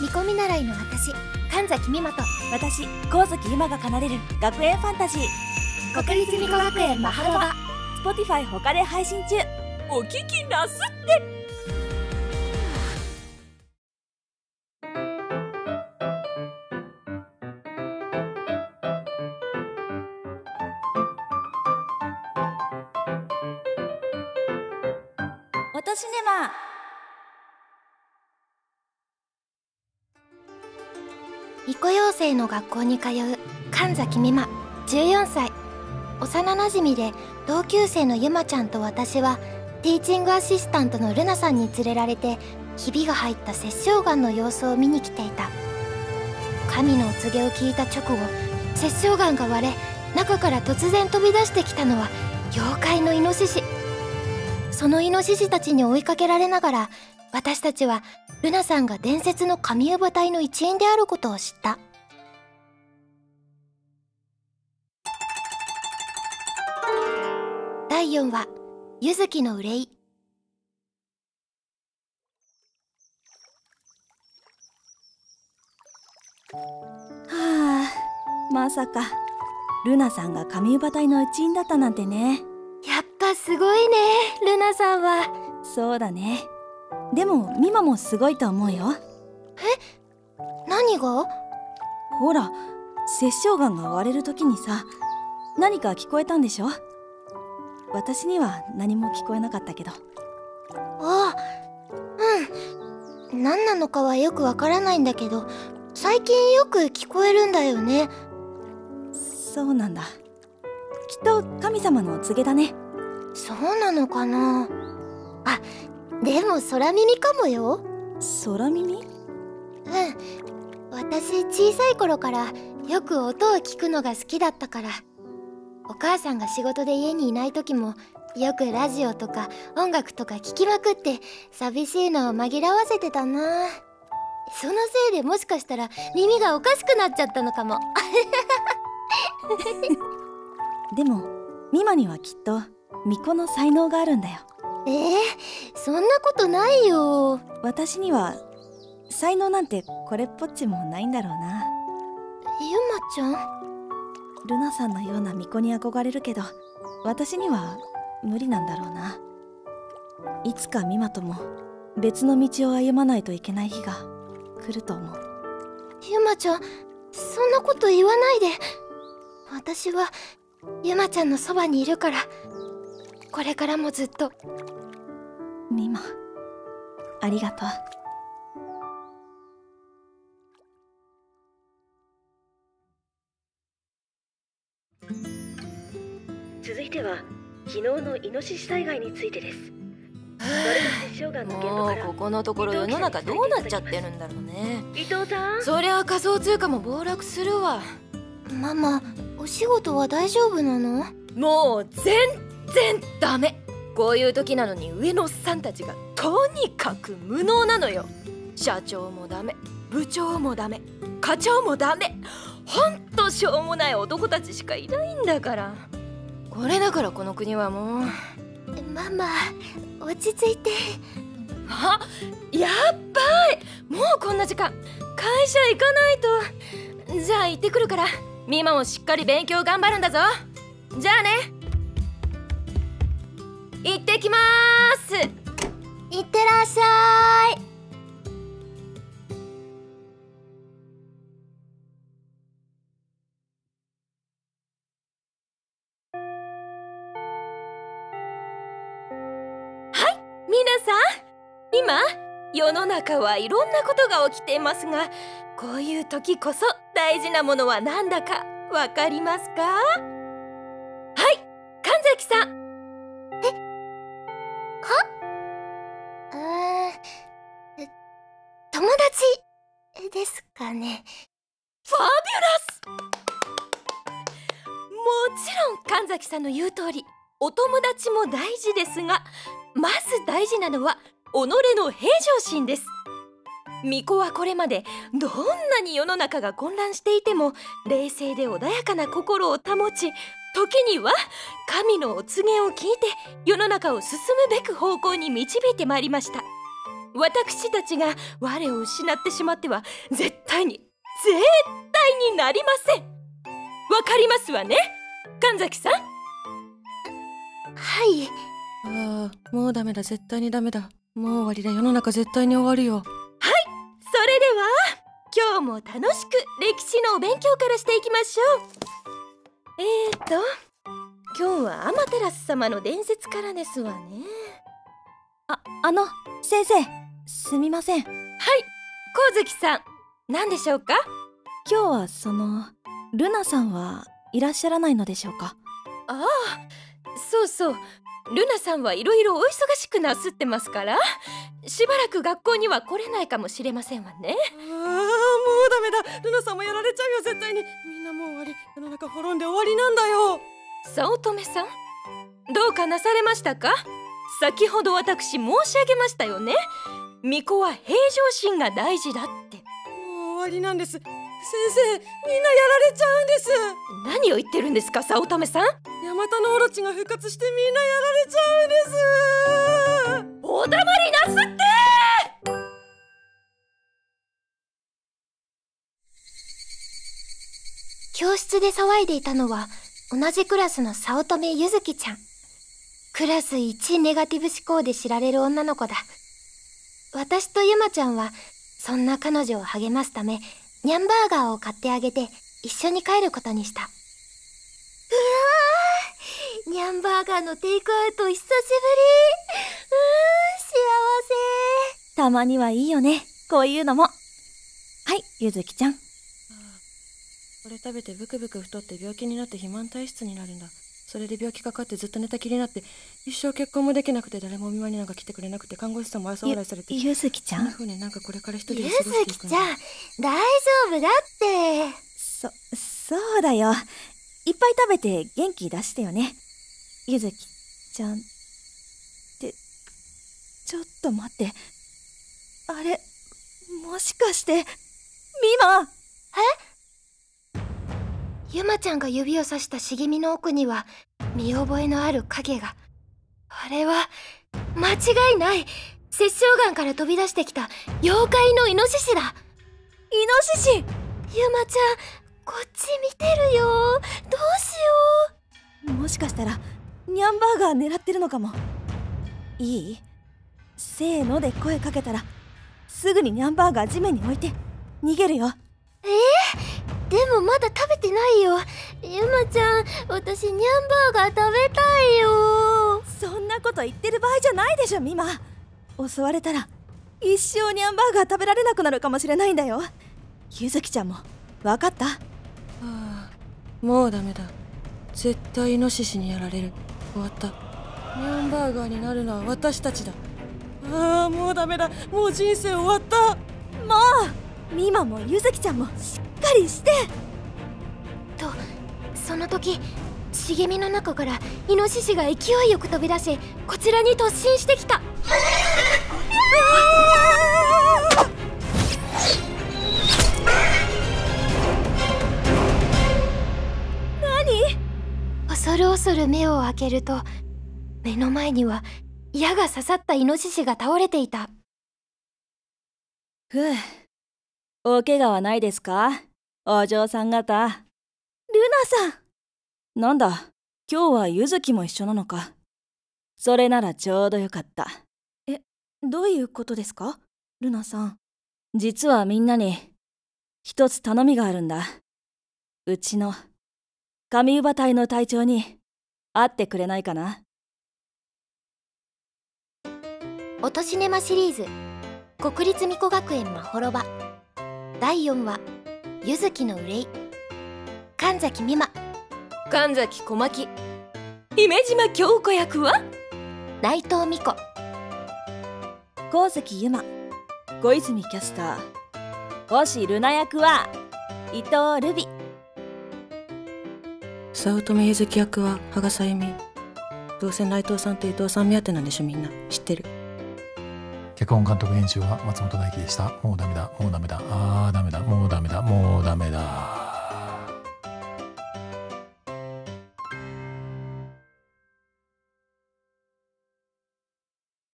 見込み習いの私。神崎美馬と私神崎今が奏でる学園ファンタジー。国立美子学園マハロバ。Spotify 他で配信中。お聞きなすって。落とし沼巫女養成の学校に通う神崎美馬14歳。幼なじみで同級生のゆまちゃんと私はティーチングアシスタントのルナさんに連れられてひびが入った殺生眼の様子を見に来ていた。神のお告げを聞いた直後殺生眼が割れ中から突然飛び出してきたのは妖怪のイノシシ。そのイノシシたちに追いかけられながら私たちはルナさんが伝説の神乳母隊の一員であることを知った。第4話「柚月の憂い」はあまさかルナさんが神乳母隊の一員だったなんてね。やっぱすごいねルナさんは。そうだねでもミマもすごいと思うよ。え？何が？ほら殺生眼が割れる時にさ何か聞こえたんでしょ？私には何も聞こえなかったけど。ああうん。何なのかはよくわからないんだけど最近よく聞こえるんだよね。そうなんだ。きっと神様のお告げだね。そうなのかな？あでも空耳かもよ。空耳？うん。私小さい頃からよく音を聞くのが好きだったから。お母さんが仕事で家にいない時もよくラジオとか音楽とか聞きまくって寂しいのを紛らわせてたな。そのせいでもしかしたら耳がおかしくなっちゃったのかも。でもミマにはきっと巫女の才能があるんだよえー、そんなことないよ。私には才能なんてこれっぽっちもないんだろうな。ゆまちゃん？ルナさんのような巫女に憧れるけど私には無理なんだろうな。いつかミマとも別の道を歩まないといけない日が来ると思う。ゆまちゃんそんなこと言わないで。私はゆまちゃんのそばにいるからこれからもずっと。ミマありがとう。続いては昨日のイノシシ災害についてです。もうここのところ世の中どうなっちゃってるんだろうね。伊藤さん？そりゃ仮想通貨も暴落するわ。ママお仕事は大丈夫なの？もう全然ダメ。こういう時なのに上のおっさんたちがとにかく無能なのよ。社長もダメ。部長もダメ。課長もダメ。ほんとしょうもない男たちしかいないんだから。これだからこの国はもう。ママ落ち着いて。あやっばい。もうこんな時間。会社行かないと。じゃあ行ってくるから。ミマもしっかり勉強頑張るんだぞ。じゃあね行ってきます。いってらっしゃい皆さん。今世の中はいろんなことが起きていますがこういう時こそ大事なものは何だかわかりますか？はい神崎さんかね。ファビュラス！もちろん神崎さんの言う通りお友達も大事ですがまず大事なのは己の平常心です。巫女はこれまでどんなに世の中が混乱していても冷静で穏やかな心を保ち時には神のお告げを聞いて世の中を進むべく方向に導いてまいりました。私たちが我を失ってしまっては絶対に絶対になりません。わかりますわね？神崎さん？はい。ああもうダメだ。絶対にダメだ。もう終わりだ。世の中絶対に終わるよ。それでは今日も楽しく歴史のお勉強からしていきましょう。えーと今日はアマテラス様の伝説からですわねああの先生すみません。はい。光月さん何でしょうか？今日はそのルナさんはいらっしゃらないのでしょうか？ああそうそう。ルナさんはいろいろお忙しくなすってますからしばらく学校には来れないかもしれませんわね。ああもうダメだ。ルナさんもやられちゃうよ絶対に。みんなもう終わり。世の中滅んで終わりなんだよ。早乙女さんどうかなされましたか？先ほど私申し上げましたよね。巫女は平常心が大事だって。もう終わりなんです。先生みんなやられちゃうんです。何を言ってるんですか早乙女さん。ヤマタノオロチが復活してみんなやられちゃうんです。お黙りなすって。教室で騒いでいたのは同じクラスの早乙女ゆずきちゃんクラス1ネガティブ思考で知られる女の子だ。私とゆまちゃんはそんな彼女を励ますためニャンバーガーを買ってあげて一緒に帰ることにした。うわーニャンバーガーのテイクアウト久しぶり。うーん幸せ。たまにはいいよねこういうのも。はいゆずきちゃん。これ食べてブクブク太って病気になって肥満体質になるんだ。それで病気かかってずっと寝たきりになって一生結婚もできなくて誰もお見舞いになんか来てくれなくて看護師さんも愛想笑いされてゆずきちゃそん？なん風になんかこれから一人で過ごしていくんだずきちゃん大丈夫だって。そそうだよ。いっぱい食べて元気出してよね。ゆずきちゃんって。ちょっと待って。あれもしかしてミマゆまちゃんが指をさした茂みの奥には見覚えのある影が。あれは間違いない。殺生眼から飛び出してきた妖怪のイノシシだ。イノシシ！ゆまちゃんこっち見てるよ。どうしよう。もしかしたらニャンバーガー狙ってるのかも。いい？せーので声かけたらすぐにニャンバーガー地面に置いて逃げるよ。うでもまだ食べてないよ。ゆまちゃん私ニャンバーガー食べたいよ。そんなこと言ってる場合じゃないでしょミマ。襲われたら一生ニャンバーガー食べられなくなるかもしれないんだよ。ゆずきちゃんも分かった？ああもうダメだ。絶対イノシシにやられる。終わった。ニャンバーガーになるのは私たちだ。ああもうダメだ。もう人生終わった。もうミマもゆずきちゃんもしっかりして。とその時茂みの中からイノシシが勢いよく飛び出しこちらに突進してきた。恐る恐る目を開けると目の前には矢が刺さったイノシシが倒れていた。ふうお怪我はないですか？お嬢さん方。ルナさん。なんだ今日はゆずきも一緒なのか。それならちょうどよかった。えどういうことですか？ルナさん。実はみんなに一つ頼みがあるんだ。うちの神乳隊の隊長に会ってくれないかな「音シネマシリーズ国立巫女学園まほろば」第4話「ゆずきの憂い」神崎美馬神崎小牧。姫島京子役は？内藤美子。光関ゆま小泉キャスター。星ルナ役は伊藤ルビ早乙女ゆずき役は羽賀さゆみ。どうせ内藤さんと伊藤さん目当てなんでしょみんな。知ってる脚本監督編集は松本大輝でした。もうダメだもうダメだ。あーダメだ。もうダメだ。もうダメだ。